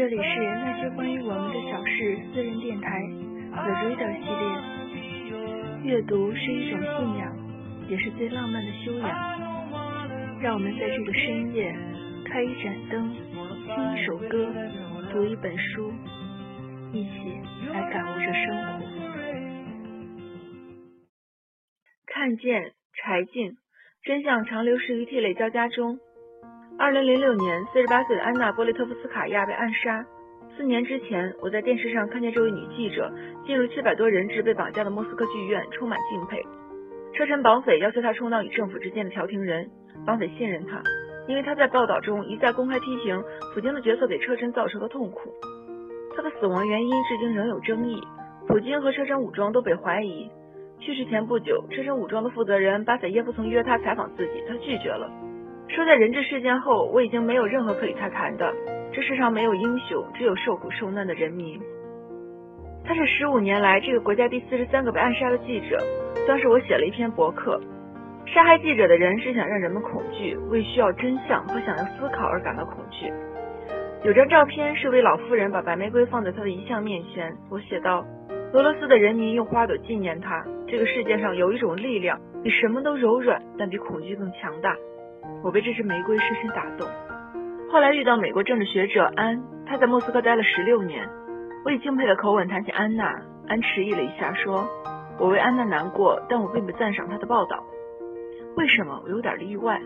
这里是那些关于我们的小事私人电台 The Reader 系列。阅读是一种信仰，也是最浪漫的修养。让我们在这个深夜，开一盏灯，听一首歌，读一本书，一起来感悟着生活。看见柴静，真相长流逝于涕泪交加中。二零零六年，四十八岁的安娜·波利特夫斯卡娅被暗杀。四年之前，我在电视上看见这位女记者进入七百多人质被绑架的莫斯科剧院，充满敬佩。车臣绑匪要求她充当与政府之间的调停人，绑匪信任她，因为她在报道中一再公开批评普京的角色给车臣造成的痛苦。她的死亡原因至今仍有争议，普京和车臣武装都被怀疑。去世前不久，车臣武装的负责人巴塞耶夫曾约她采访自己，她拒绝了。说在人质事件后，我已经没有任何可与他谈的。这世上没有英雄，只有受苦受难的人民。他是十五年来这个国家第四十三个被暗杀的记者。当时我写了一篇博客，杀害记者的人是想让人们恐惧，为需要真相和想要思考而感到恐惧。有张照片是位老妇人把白玫瑰放在她的遗像面前，我写道：俄罗斯的人民用花朵纪念他。这个世界上有一种力量，比什么都柔软，但比恐惧更强大。我被这支玫瑰深深打动。后来遇到美国政治学者安，他在莫斯科待了十六年。我以敬佩的口吻谈起安娜，安迟疑了一下，说：“我为安娜难过，但我并不赞赏她的报道。为什么？我有点意外，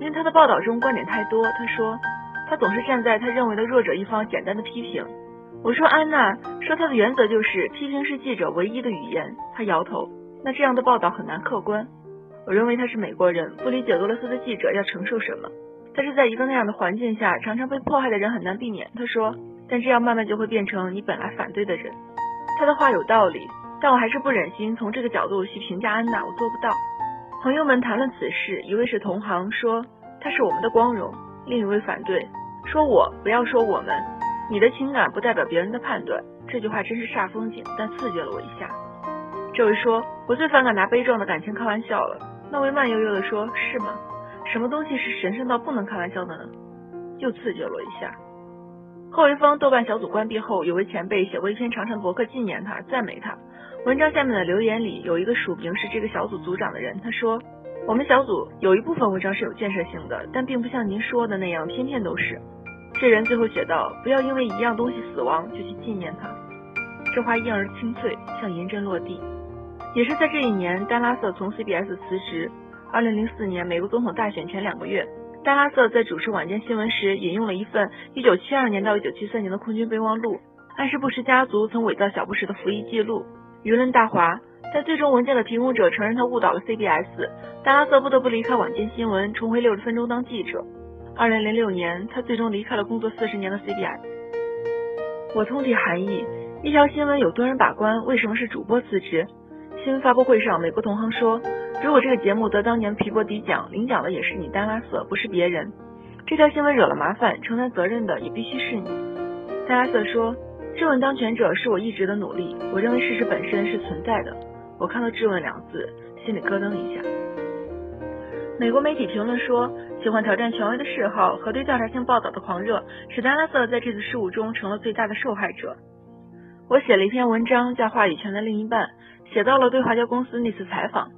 因为她的报道中观点太多。他说，他总是站在他认为的弱者一方，简单的批评。我说安娜说她的原则就是批评是记者唯一的语言。他摇头，那这样的报道很难客观。”我认为他是美国人，不理解俄罗斯的记者要承受什么。但是在一个那样的环境下，常常被迫害的人很难避免。他说，但这样慢慢就会变成你本来反对的人。他的话有道理，但我还是不忍心从这个角度去评价安娜，我做不到。朋友们谈论此事，一位是同行，说他是我们的光荣；另一位反对，说我不要说我们，你的情感不代表别人的判断。这句话真是煞风景，但刺激了我一下。这位说，我最反感拿悲壮的感情开玩笑了。那位慢悠悠地说：“是吗？什么东西是神圣到不能开玩笑的呢？”又刺激了我一下。后一封豆瓣小组关闭后，有位前辈写过一篇长长博客纪念他，赞美他。文章下面的留言里有一个署名是这个小组组长的人，他说：“我们小组有一部分文章是有建设性的，但并不像您说的那样天天都是。”这人最后写道：“不要因为一样东西死亡就去纪念它。”这话因而清脆，像银针落地。也是在这一年，丹拉瑟从 CBS 辞职。二零零四年美国总统大选前两个月，丹拉瑟在主持晚间新闻时引用了一份一九七二年到一九七三年的空军备忘录，暗示布什家族曾伪造小布什的服役记录。舆论大哗，但最终文件的提供者承认他误导了 CBS，丹拉瑟不得不离开晚间新闻，重回六十分钟当记者。二零零六年，他最终离开了工作四十年的 CBS。我通体寒意，一条新闻有多人把关，为什么是主播辞职？新闻发布会上，美国同行说，如果这个节目得当年皮博迪奖，领奖的也是你丹拉瑟，不是别人。这条新闻惹了麻烦，承担责任的也必须是你。丹拉瑟说，质问当权者是我一直的努力，我认为事实本身是存在的。我看到质问两字，心里咯噔一下。美国媒体评论说，喜欢挑战权威的嗜好和对调查性报道的狂热，使丹拉瑟在这次事务中成了最大的受害者。我写了一篇文章，叫《话语权的另一半》。写到了对华侨公司那次采访，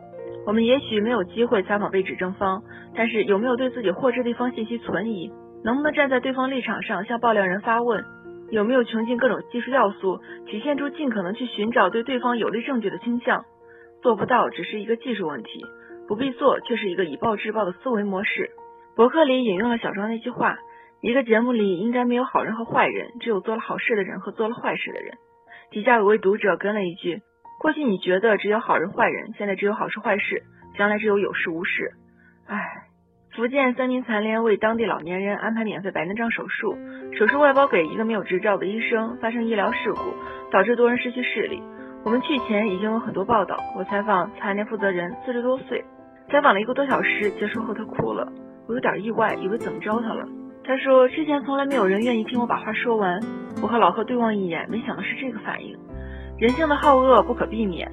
我们也许没有机会采访被指证方，但是有没有对自己获知的一方信息存疑？能不能站在对方立场上向爆料人发问？有没有穷尽各种技术要素，体现出尽可能去寻找对对方有利证据的倾向？做不到只是一个技术问题，不必做却是一个以暴制暴的思维模式。博客里引用了小庄那句话：一个节目里应该没有好人和坏人，只有做了好事的人和做了坏事的人。底下有位读者跟了一句。过去你觉得只有好人坏人，现在只有好事坏事，将来只有有事无事。唉，福建三名残联为当地老年人安排免费白内障手术，手术外包给一个没有执照的医生，发生医疗事故，导致多人失去视力。我们去前已经有很多报道，我采访残联负责人，四十多岁，采访了一个多小时，结束后他哭了，我有点意外，以为怎么着他了。他说之前从来没有人愿意听我把话说完，我和老贺对望一眼，没想到是这个反应。人性的好恶不可避免。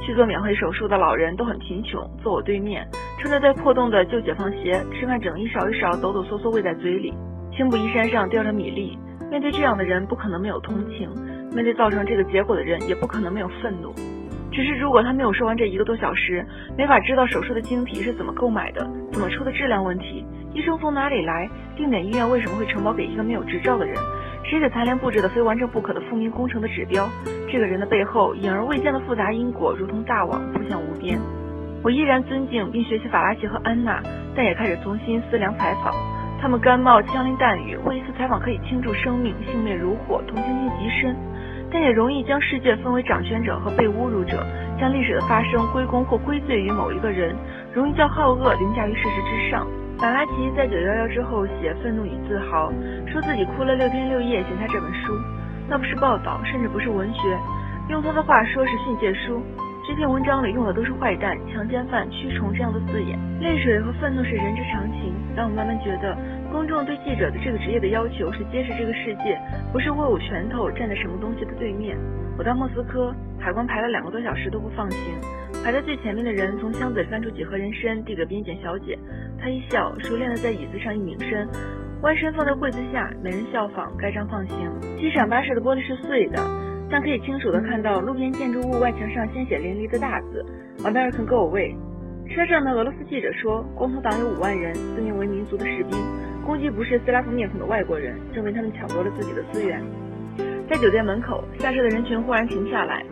去做免费手术的老人都很贫穷，坐我对面，穿着带破洞的旧解放鞋，吃饭整一勺一勺抖抖嗦嗦喂在嘴里。青布衣衫上吊着米粒，面对这样的人，不可能没有同情；面对造成这个结果的人，也不可能没有愤怒。只是如果他没有说完这一个多小时，没法知道手术的晶体是怎么购买的，怎么出的质量问题，医生从哪里来，定点医院为什么会承包给一个没有执照的人，谁给残联布置的非完成不可的复明工程的指标，这个人的背后隐而未见的复杂因果，如同大网铺向无边。我依然尊敬并学习法拉奇和安娜，但也开始重新思量采访。他们甘冒枪林弹雨，为一次采访可以倾注生命，性命如火，同情心极深，但也容易将世界分为掌权者和被侮辱者，将历史的发生归功或归罪于某一个人，容易将好恶凌驾于事实之上。法拉奇在九幺幺之后写《愤怒与自豪》，说自己哭了六天六夜写下这本书，那不是报道，甚至不是文学，用他的话说是训诫书。这篇文章里用的都是坏蛋、强奸犯、蛆虫这样的字眼，泪水和愤怒是人之常情。但我慢慢觉得，公众对记者的这个职业的要求是揭示这个世界，不是握有拳头站在什么东西的对面。我到莫斯科，海关排了两个多小时都不放行。排在最前面的人从箱子里翻出几盒人参，递给边检小姐。她一笑，熟练的在椅子上一拧身，弯身放在柜子下，没人效仿，盖章放行。机场巴士的玻璃是碎的。但可以清楚地看到路边建筑物外墙上鲜血淋漓的大字 “American Go Away”。车上的俄罗斯记者说，光头党有五万人，自命为民族的士兵，攻击不是斯拉夫面孔的外国人，证明他们抢夺了自己的资源。在酒店门口，下车的人群忽然停下来，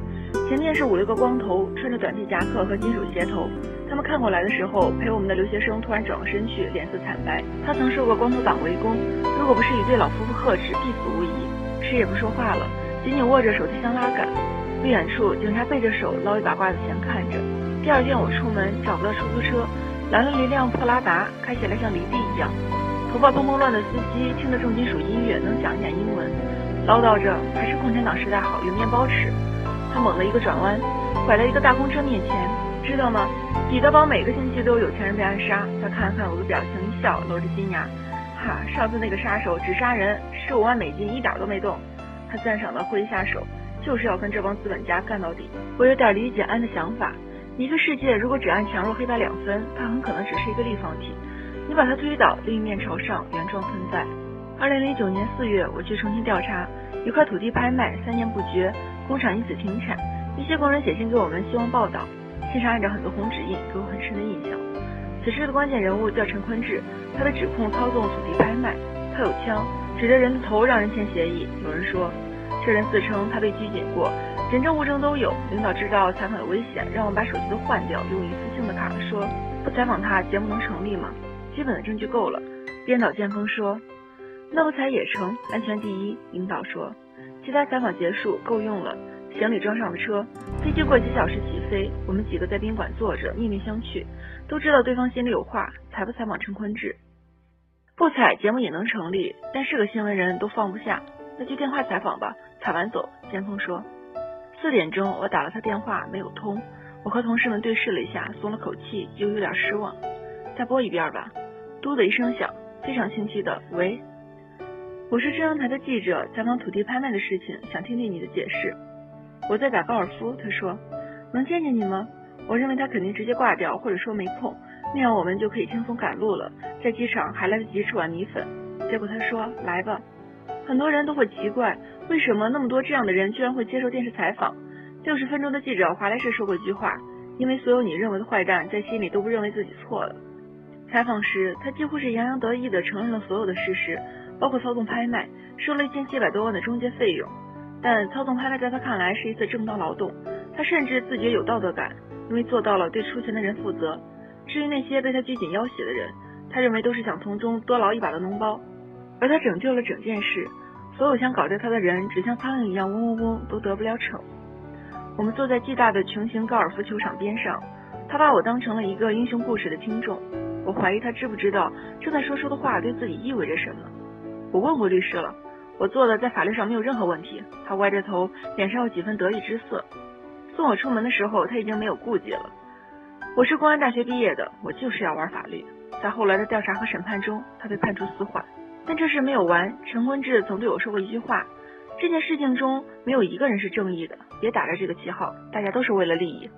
前面是五六个光头，穿着短皮夹克和金属鞋头。他们看过来的时候，陪我们的留学生突然转过身去，脸色惨白。他曾受过光头党围攻，如果不是一对老夫妇呵斥，必死无疑。谁也不说话了。紧紧握着手提箱拉杆，不远处警察背着手捞一把瓜子钱看着。第二天我出门找不到出租车，拦了一辆破拉达，开起来像离地一样。头发蓬蓬乱的司机听着重金属音乐，能讲一点英文，唠叨着还是共产党时代好，有面包吃。他猛地一个转弯，拐到一个大公车面前，知道吗？彼得堡每个星期都有有钱人被暗杀。他看了看我的表情，一笑，露着金牙，哈，上次那个杀手只杀人，十五万美金一点都没动。他赞赏的挥一下手，就是要跟这帮资本家干到底。我有点理解安的想法，一个世界如果只按强弱黑白两分，它很可能只是一个立方体。你把它推倒，另一面朝上，原状存在。二零零九年四月，我去重新调查一块土地拍卖，三年不绝，工厂因此停产。一些工人写信给我们，希望报道，信上按着很多红指印，给我很深的印象。此事的关键人物叫陈坤志，他的指控操纵土地拍卖，他有枪。指着人的头让人签协议，有人说，这人自称他被拘谨过，人证物证都有。领导知道采访有危险，让我把手机都换掉，用一次性的卡。说不采访他，节目能成立吗？基本的证据够了。编导剑锋说，那不采也成，安全第一。领导说，其他采访结束，够用了。行李装上了车，飞机过几小时起飞。我们几个在宾馆坐着，面面相觑，都知道对方心里有话。采不采访陈坤志？不采节目也能成立，但是个新闻人都放不下，那就电话采访吧。采完走。先锋说。四点钟我打了他电话，没有通。我和同事们对视了一下，松了口气，又有点失望。再播一遍吧。嘟的一声响，非常清晰的喂。我是中央台的记者，采访土地拍卖的事情，想听听你的解释。我在打高尔夫，他说。能见见你吗？我认为他肯定直接挂掉，或者说没空。那样我们就可以轻松赶路了，在机场还来得及吃碗米粉。结果他说来吧，很多人都会奇怪，为什么那么多这样的人居然会接受电视采访。六十分钟的记者华莱士说过一句话，因为所有你认为的坏蛋在心里都不认为自己错了。采访时，他几乎是洋洋得意地承认了所有的事实，包括操纵拍卖，收了一千七百多万的中介费用。但操纵拍卖在他看来是一次正当劳动，他甚至自觉有道德感，因为做到了对出钱的人负责。至于那些被他拘谨要挟的人，他认为都是想从中多捞一把的脓包，而他拯救了整件事。所有想搞掉他的人，只像苍蝇一样嗡嗡嗡，都得不了逞。我们坐在巨大的球形高尔夫球场边上，他把我当成了一个英雄故事的听众。我怀疑他知不知道正在说出的话对自己意味着什么。我问过律师了，我做的在法律上没有任何问题。他歪着头，脸上有几分得意之色。送我出门的时候，他已经没有顾忌了。我是公安大学毕业的，我就是要玩法律。在后来的调查和审判中，他被判处死缓。但这事没有完。陈坤志曾对我说过一句话：这件事情中没有一个人是正义的，别打着这个旗号，大家都是为了利益。